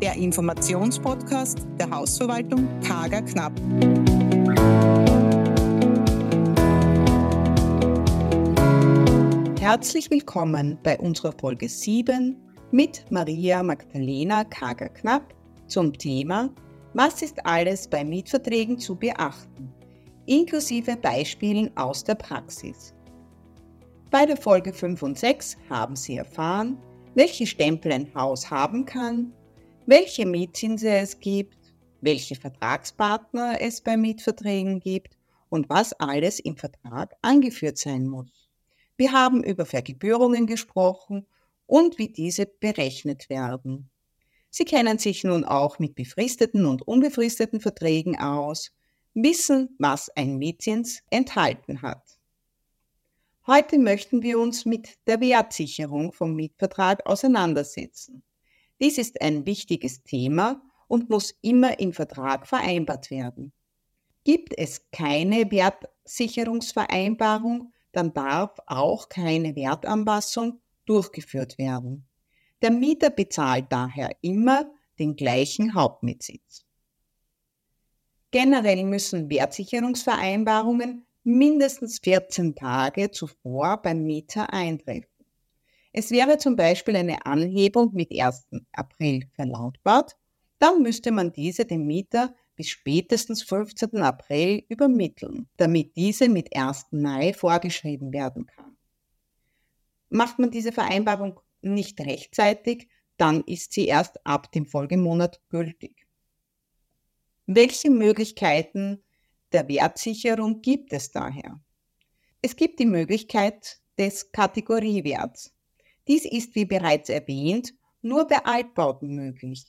der Informationspodcast der Hausverwaltung Kager Knapp. Herzlich willkommen bei unserer Folge 7 mit Maria Magdalena Kager Knapp zum Thema Was ist alles bei Mietverträgen zu beachten? inklusive Beispielen aus der Praxis. Bei der Folge 5 und 6 haben Sie erfahren, welche Stempel ein Haus haben kann, welche Mietzinse es gibt, welche Vertragspartner es bei Mietverträgen gibt und was alles im Vertrag angeführt sein muss. Wir haben über Vergebührungen gesprochen und wie diese berechnet werden. Sie kennen sich nun auch mit befristeten und unbefristeten Verträgen aus, wissen, was ein Mietzins enthalten hat. Heute möchten wir uns mit der Wertsicherung vom Mietvertrag auseinandersetzen. Dies ist ein wichtiges Thema und muss immer im Vertrag vereinbart werden. Gibt es keine Wertsicherungsvereinbarung, dann darf auch keine Wertanpassung durchgeführt werden. Der Mieter bezahlt daher immer den gleichen Hauptmietzins. Generell müssen Wertsicherungsvereinbarungen mindestens 14 Tage zuvor beim Mieter eintreffen. Es wäre zum Beispiel eine Anhebung mit 1. April verlautbart, dann müsste man diese dem Mieter bis spätestens 15. April übermitteln, damit diese mit 1. Mai vorgeschrieben werden kann. Macht man diese Vereinbarung nicht rechtzeitig, dann ist sie erst ab dem Folgemonat gültig. Welche Möglichkeiten der Wertsicherung gibt es daher? Es gibt die Möglichkeit des Kategoriewerts. Dies ist, wie bereits erwähnt, nur bei Altbauten möglich.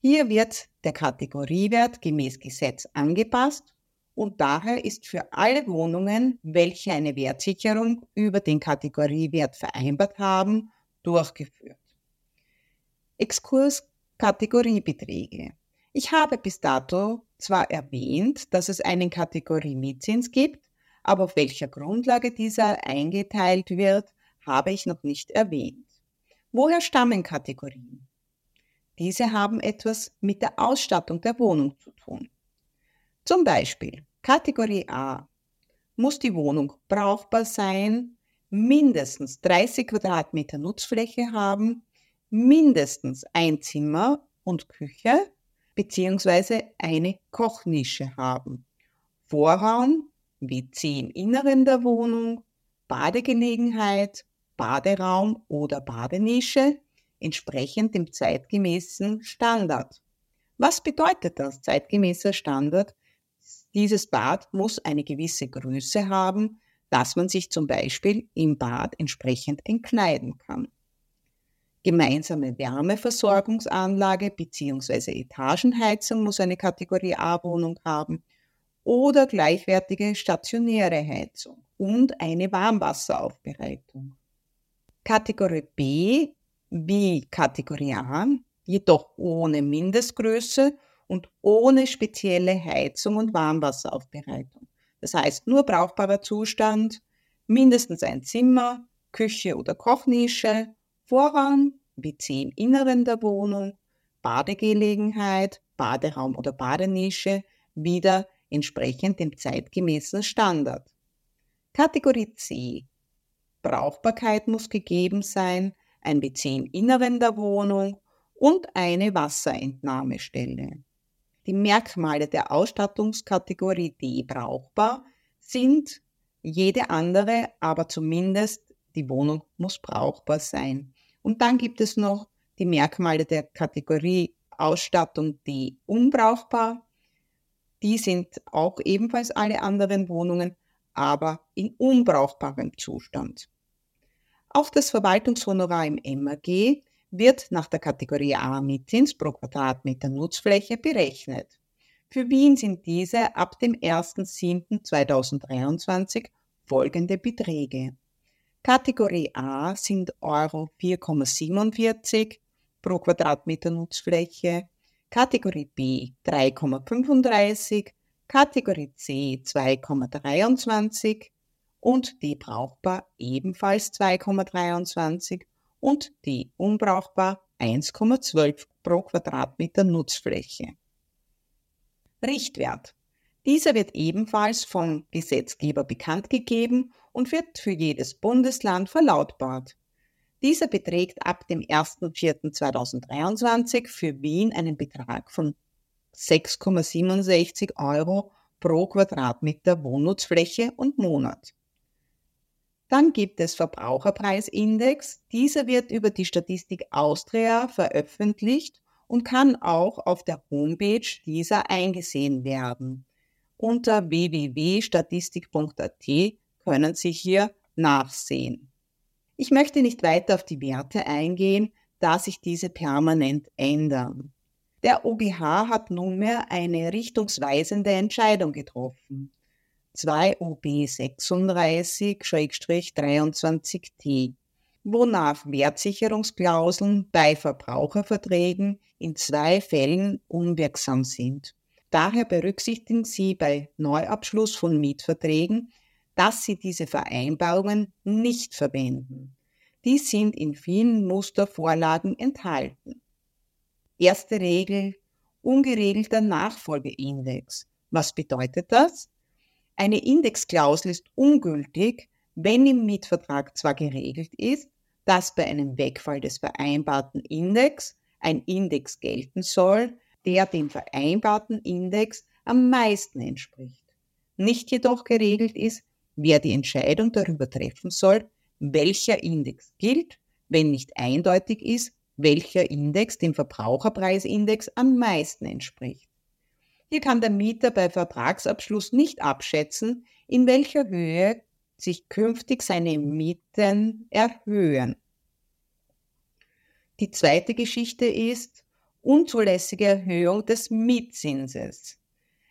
Hier wird der Kategoriewert gemäß Gesetz angepasst und daher ist für alle Wohnungen, welche eine Wertsicherung über den Kategoriewert vereinbart haben, durchgeführt. Exkurs Kategoriebeträge. Ich habe bis dato zwar erwähnt, dass es einen Kategorie-Mietzins gibt, aber auf welcher Grundlage dieser eingeteilt wird, habe ich noch nicht erwähnt. Woher stammen Kategorien? Diese haben etwas mit der Ausstattung der Wohnung zu tun. Zum Beispiel Kategorie A muss die Wohnung brauchbar sein, mindestens 30 Quadratmeter Nutzfläche haben, mindestens ein Zimmer und Küche beziehungsweise eine Kochnische haben. Vorraum, WC im Inneren der Wohnung, Badegelegenheit, Baderaum oder Badenische entsprechend dem zeitgemäßen Standard. Was bedeutet das zeitgemäßer Standard? Dieses Bad muss eine gewisse Größe haben, dass man sich zum Beispiel im Bad entsprechend entkleiden kann gemeinsame Wärmeversorgungsanlage bzw. Etagenheizung muss eine Kategorie A-Wohnung haben oder gleichwertige stationäre Heizung und eine Warmwasseraufbereitung. Kategorie B wie Kategorie A, jedoch ohne Mindestgröße und ohne spezielle Heizung und Warmwasseraufbereitung. Das heißt nur brauchbarer Zustand, mindestens ein Zimmer, Küche oder Kochnische Vorraum, WC im Inneren der Wohnung, Badegelegenheit, Baderaum oder Badenische wieder entsprechend dem zeitgemäßen Standard. Kategorie C. Brauchbarkeit muss gegeben sein, ein im Inneren der Wohnung und eine Wasserentnahmestelle. Die Merkmale der Ausstattungskategorie D brauchbar sind jede andere, aber zumindest die Wohnung muss brauchbar sein. Und dann gibt es noch die Merkmale der Kategorie Ausstattung, die unbrauchbar. Die sind auch ebenfalls alle anderen Wohnungen, aber in unbrauchbarem Zustand. Auch das Verwaltungshonorar im MAG wird nach der Kategorie A Mietzins pro Quadratmeter Nutzfläche berechnet. Für Wien sind diese ab dem 1.7.2023 folgende Beträge. Kategorie A sind Euro 4,47 pro Quadratmeter Nutzfläche, Kategorie B 3,35, Kategorie C 2,23 und die brauchbar ebenfalls 2,23 und die unbrauchbar 1,12 pro Quadratmeter Nutzfläche. Richtwert. Dieser wird ebenfalls vom Gesetzgeber bekannt gegeben und wird für jedes Bundesland verlautbart. Dieser beträgt ab dem 1.4.2023 für Wien einen Betrag von 6,67 Euro pro Quadratmeter Wohnnutzfläche und Monat. Dann gibt es Verbraucherpreisindex. Dieser wird über die Statistik Austria veröffentlicht und kann auch auf der Homepage dieser eingesehen werden. Unter www.statistik.at können Sie hier nachsehen. Ich möchte nicht weiter auf die Werte eingehen, da sich diese permanent ändern. Der OGH hat nunmehr eine richtungsweisende Entscheidung getroffen. 2 OB 36-23T, wonach Wertsicherungsklauseln bei Verbraucherverträgen in zwei Fällen unwirksam sind. Daher berücksichtigen Sie bei Neuabschluss von Mietverträgen, dass Sie diese Vereinbarungen nicht verwenden. Die sind in vielen Mustervorlagen enthalten. Erste Regel, ungeregelter Nachfolgeindex. Was bedeutet das? Eine Indexklausel ist ungültig, wenn im Mietvertrag zwar geregelt ist, dass bei einem Wegfall des vereinbarten Index ein Index gelten soll, der dem vereinbarten Index am meisten entspricht. Nicht jedoch geregelt ist, wer die Entscheidung darüber treffen soll, welcher Index gilt, wenn nicht eindeutig ist, welcher Index dem Verbraucherpreisindex am meisten entspricht. Hier kann der Mieter bei Vertragsabschluss nicht abschätzen, in welcher Höhe sich künftig seine Mieten erhöhen. Die zweite Geschichte ist unzulässige Erhöhung des Mietzinses.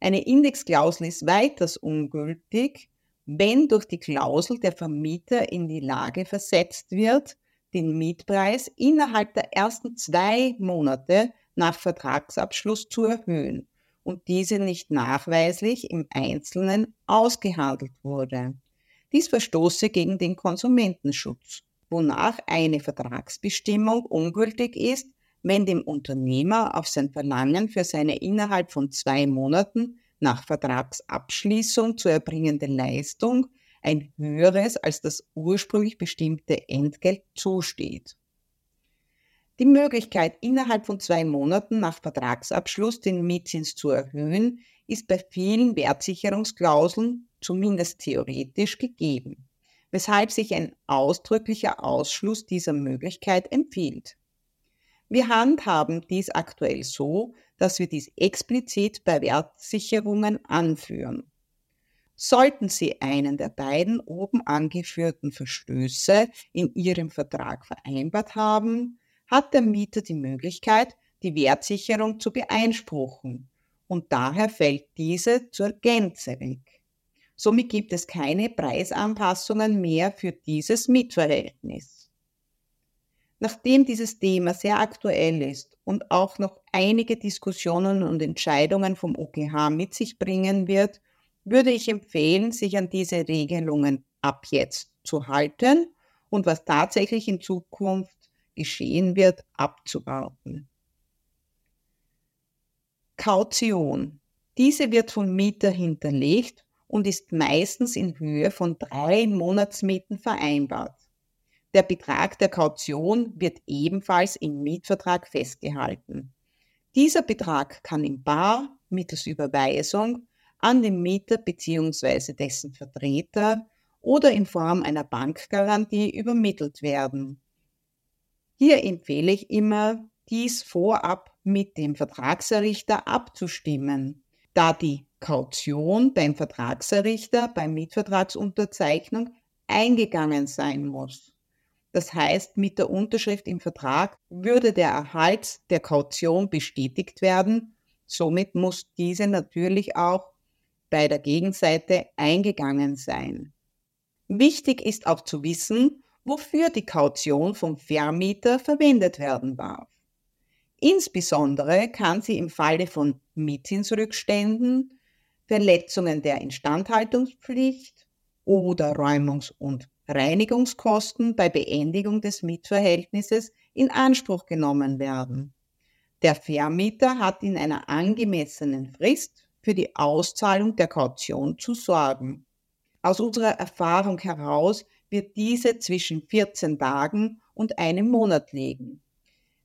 Eine Indexklausel ist weiters ungültig, wenn durch die Klausel der Vermieter in die Lage versetzt wird, den Mietpreis innerhalb der ersten zwei Monate nach Vertragsabschluss zu erhöhen und diese nicht nachweislich im Einzelnen ausgehandelt wurde. Dies verstoße gegen den Konsumentenschutz, wonach eine Vertragsbestimmung ungültig ist, wenn dem Unternehmer auf sein Verlangen für seine innerhalb von zwei Monaten nach Vertragsabschließung zu erbringende Leistung ein höheres als das ursprünglich bestimmte Entgelt zusteht. Die Möglichkeit, innerhalb von zwei Monaten nach Vertragsabschluss den Mietzins zu erhöhen, ist bei vielen Wertsicherungsklauseln zumindest theoretisch gegeben, weshalb sich ein ausdrücklicher Ausschluss dieser Möglichkeit empfiehlt. Wir handhaben dies aktuell so, dass wir dies explizit bei Wertsicherungen anführen. Sollten Sie einen der beiden oben angeführten Verstöße in Ihrem Vertrag vereinbart haben, hat der Mieter die Möglichkeit, die Wertsicherung zu beeinspruchen und daher fällt diese zur Gänze weg. Somit gibt es keine Preisanpassungen mehr für dieses Mietverhältnis. Nachdem dieses Thema sehr aktuell ist und auch noch einige Diskussionen und Entscheidungen vom OGH mit sich bringen wird, würde ich empfehlen, sich an diese Regelungen ab jetzt zu halten und was tatsächlich in Zukunft geschehen wird, abzuwarten. Kaution. Diese wird vom Mieter hinterlegt und ist meistens in Höhe von drei Monatsmieten vereinbart. Der Betrag der Kaution wird ebenfalls im Mietvertrag festgehalten. Dieser Betrag kann in Bar mittels Überweisung an den Mieter bzw. dessen Vertreter oder in Form einer Bankgarantie übermittelt werden. Hier empfehle ich immer, dies vorab mit dem Vertragserrichter abzustimmen, da die Kaution beim Vertragserrichter bei Mietvertragsunterzeichnung eingegangen sein muss. Das heißt, mit der Unterschrift im Vertrag würde der Erhalt der Kaution bestätigt werden. Somit muss diese natürlich auch bei der Gegenseite eingegangen sein. Wichtig ist auch zu wissen, wofür die Kaution vom Vermieter verwendet werden darf. Insbesondere kann sie im Falle von Mietzinsrückständen, Verletzungen der Instandhaltungspflicht oder Räumungs- und Reinigungskosten bei Beendigung des Mietverhältnisses in Anspruch genommen werden. Der Vermieter hat in einer angemessenen Frist für die Auszahlung der Kaution zu sorgen. Aus unserer Erfahrung heraus wird diese zwischen 14 Tagen und einem Monat liegen.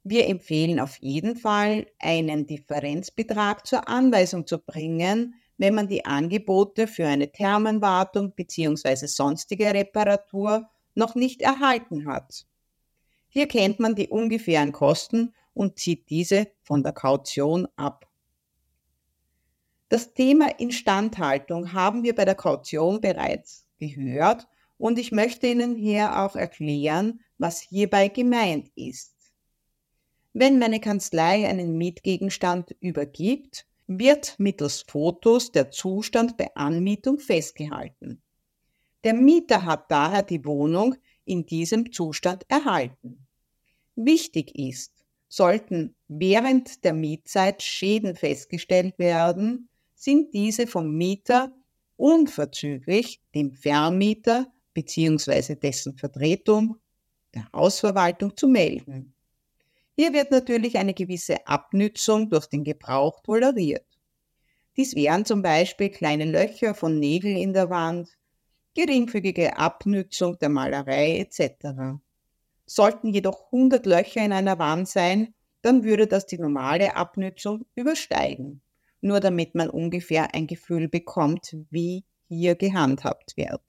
Wir empfehlen auf jeden Fall, einen Differenzbetrag zur Anweisung zu bringen, wenn man die Angebote für eine Thermenwartung bzw. sonstige Reparatur noch nicht erhalten hat. Hier kennt man die ungefähren Kosten und zieht diese von der Kaution ab. Das Thema Instandhaltung haben wir bei der Kaution bereits gehört und ich möchte Ihnen hier auch erklären, was hierbei gemeint ist. Wenn meine Kanzlei einen Mietgegenstand übergibt, wird mittels Fotos der Zustand bei Anmietung festgehalten. Der Mieter hat daher die Wohnung in diesem Zustand erhalten. Wichtig ist, sollten während der Mietzeit Schäden festgestellt werden, sind diese vom Mieter unverzüglich dem Vermieter bzw. dessen Vertretung der Hausverwaltung zu melden. Hier wird natürlich eine gewisse Abnützung durch den Gebrauch toleriert. Dies wären zum Beispiel kleine Löcher von Nägeln in der Wand, geringfügige Abnützung der Malerei etc. Sollten jedoch 100 Löcher in einer Wand sein, dann würde das die normale Abnützung übersteigen. Nur damit man ungefähr ein Gefühl bekommt, wie hier gehandhabt wird.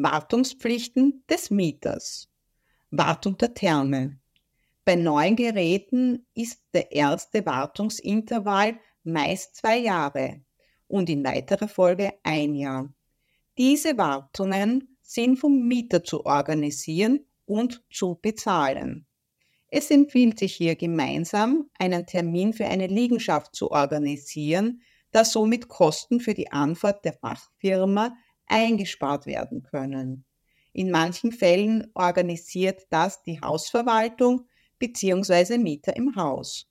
Wartungspflichten des Mieters. Wartung der Therme. Bei neuen Geräten ist der erste Wartungsintervall meist zwei Jahre und in weiterer Folge ein Jahr. Diese Wartungen sind vom Mieter zu organisieren und zu bezahlen. Es empfiehlt sich hier gemeinsam, einen Termin für eine Liegenschaft zu organisieren, da somit Kosten für die Anfahrt der Fachfirma eingespart werden können. In manchen Fällen organisiert das die Hausverwaltung bzw. Mieter im Haus.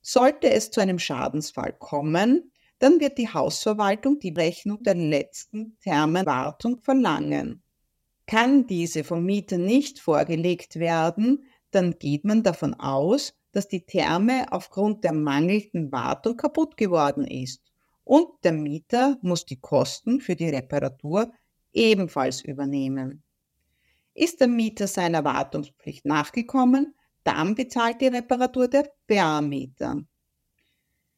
Sollte es zu einem Schadensfall kommen, dann wird die Hausverwaltung die Rechnung der letzten Thermenwartung verlangen. Kann diese vom Mieter nicht vorgelegt werden, dann geht man davon aus, dass die Therme aufgrund der mangelnden Wartung kaputt geworden ist und der Mieter muss die Kosten für die Reparatur ebenfalls übernehmen. Ist der Mieter seiner Wartungspflicht nachgekommen, dann bezahlt die Reparatur der Vermieter.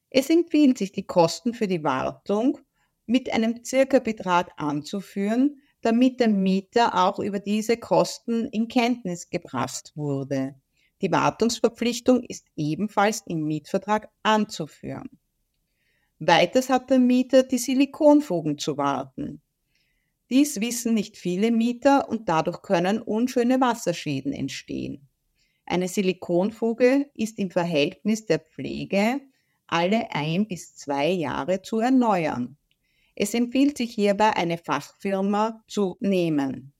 Es empfiehlt sich, die Kosten für die Wartung mit einem Circa-Betrag anzuführen, damit der Mieter auch über diese Kosten in Kenntnis gebracht wurde. Die Wartungsverpflichtung ist ebenfalls im Mietvertrag anzuführen. Weiters hat der Mieter die Silikonfugen zu warten. Dies wissen nicht viele Mieter und dadurch können unschöne Wasserschäden entstehen. Eine Silikonfuge ist im Verhältnis der Pflege alle ein bis zwei Jahre zu erneuern. Es empfiehlt sich hierbei, eine Fachfirma zu nehmen.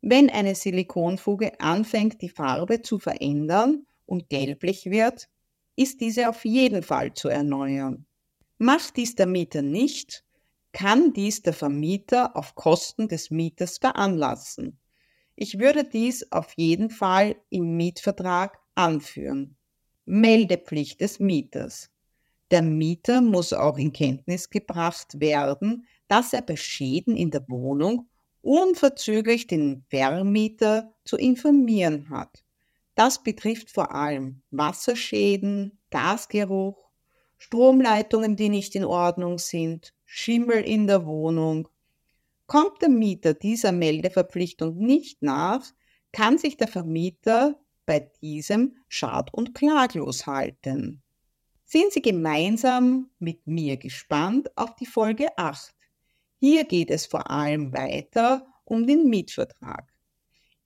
Wenn eine Silikonfuge anfängt, die Farbe zu verändern und gelblich wird, ist diese auf jeden Fall zu erneuern. Macht dies der Mieter nicht, kann dies der Vermieter auf Kosten des Mieters veranlassen. Ich würde dies auf jeden Fall im Mietvertrag anführen. Meldepflicht des Mieters. Der Mieter muss auch in Kenntnis gebracht werden, dass er bei Schäden in der Wohnung unverzüglich den Vermieter zu informieren hat. Das betrifft vor allem Wasserschäden, Gasgeruch, Stromleitungen, die nicht in Ordnung sind, Schimmel in der Wohnung, Kommt der Mieter dieser Meldeverpflichtung nicht nach, kann sich der Vermieter bei diesem schad- und klaglos halten. Sind Sie gemeinsam mit mir gespannt auf die Folge 8. Hier geht es vor allem weiter um den Mietvertrag.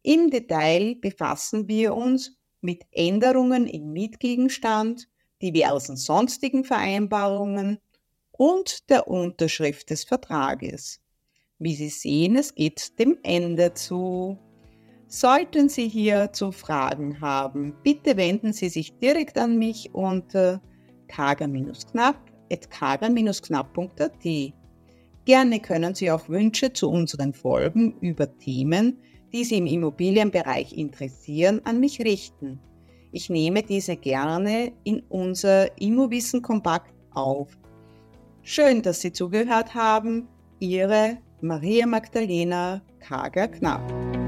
Im Detail befassen wir uns mit Änderungen im Mietgegenstand, diversen sonstigen Vereinbarungen und der Unterschrift des Vertrages. Wie Sie sehen, es geht dem Ende zu. Sollten Sie hierzu Fragen haben, bitte wenden Sie sich direkt an mich unter kager-knapp.kager-knapp.at. Gerne können Sie auch Wünsche zu unseren Folgen über Themen, die Sie im Immobilienbereich interessieren, an mich richten. Ich nehme diese gerne in unser Immowissen Kompakt auf. Schön, dass Sie zugehört haben. Ihre Maria Magdalena Kager-Knapp.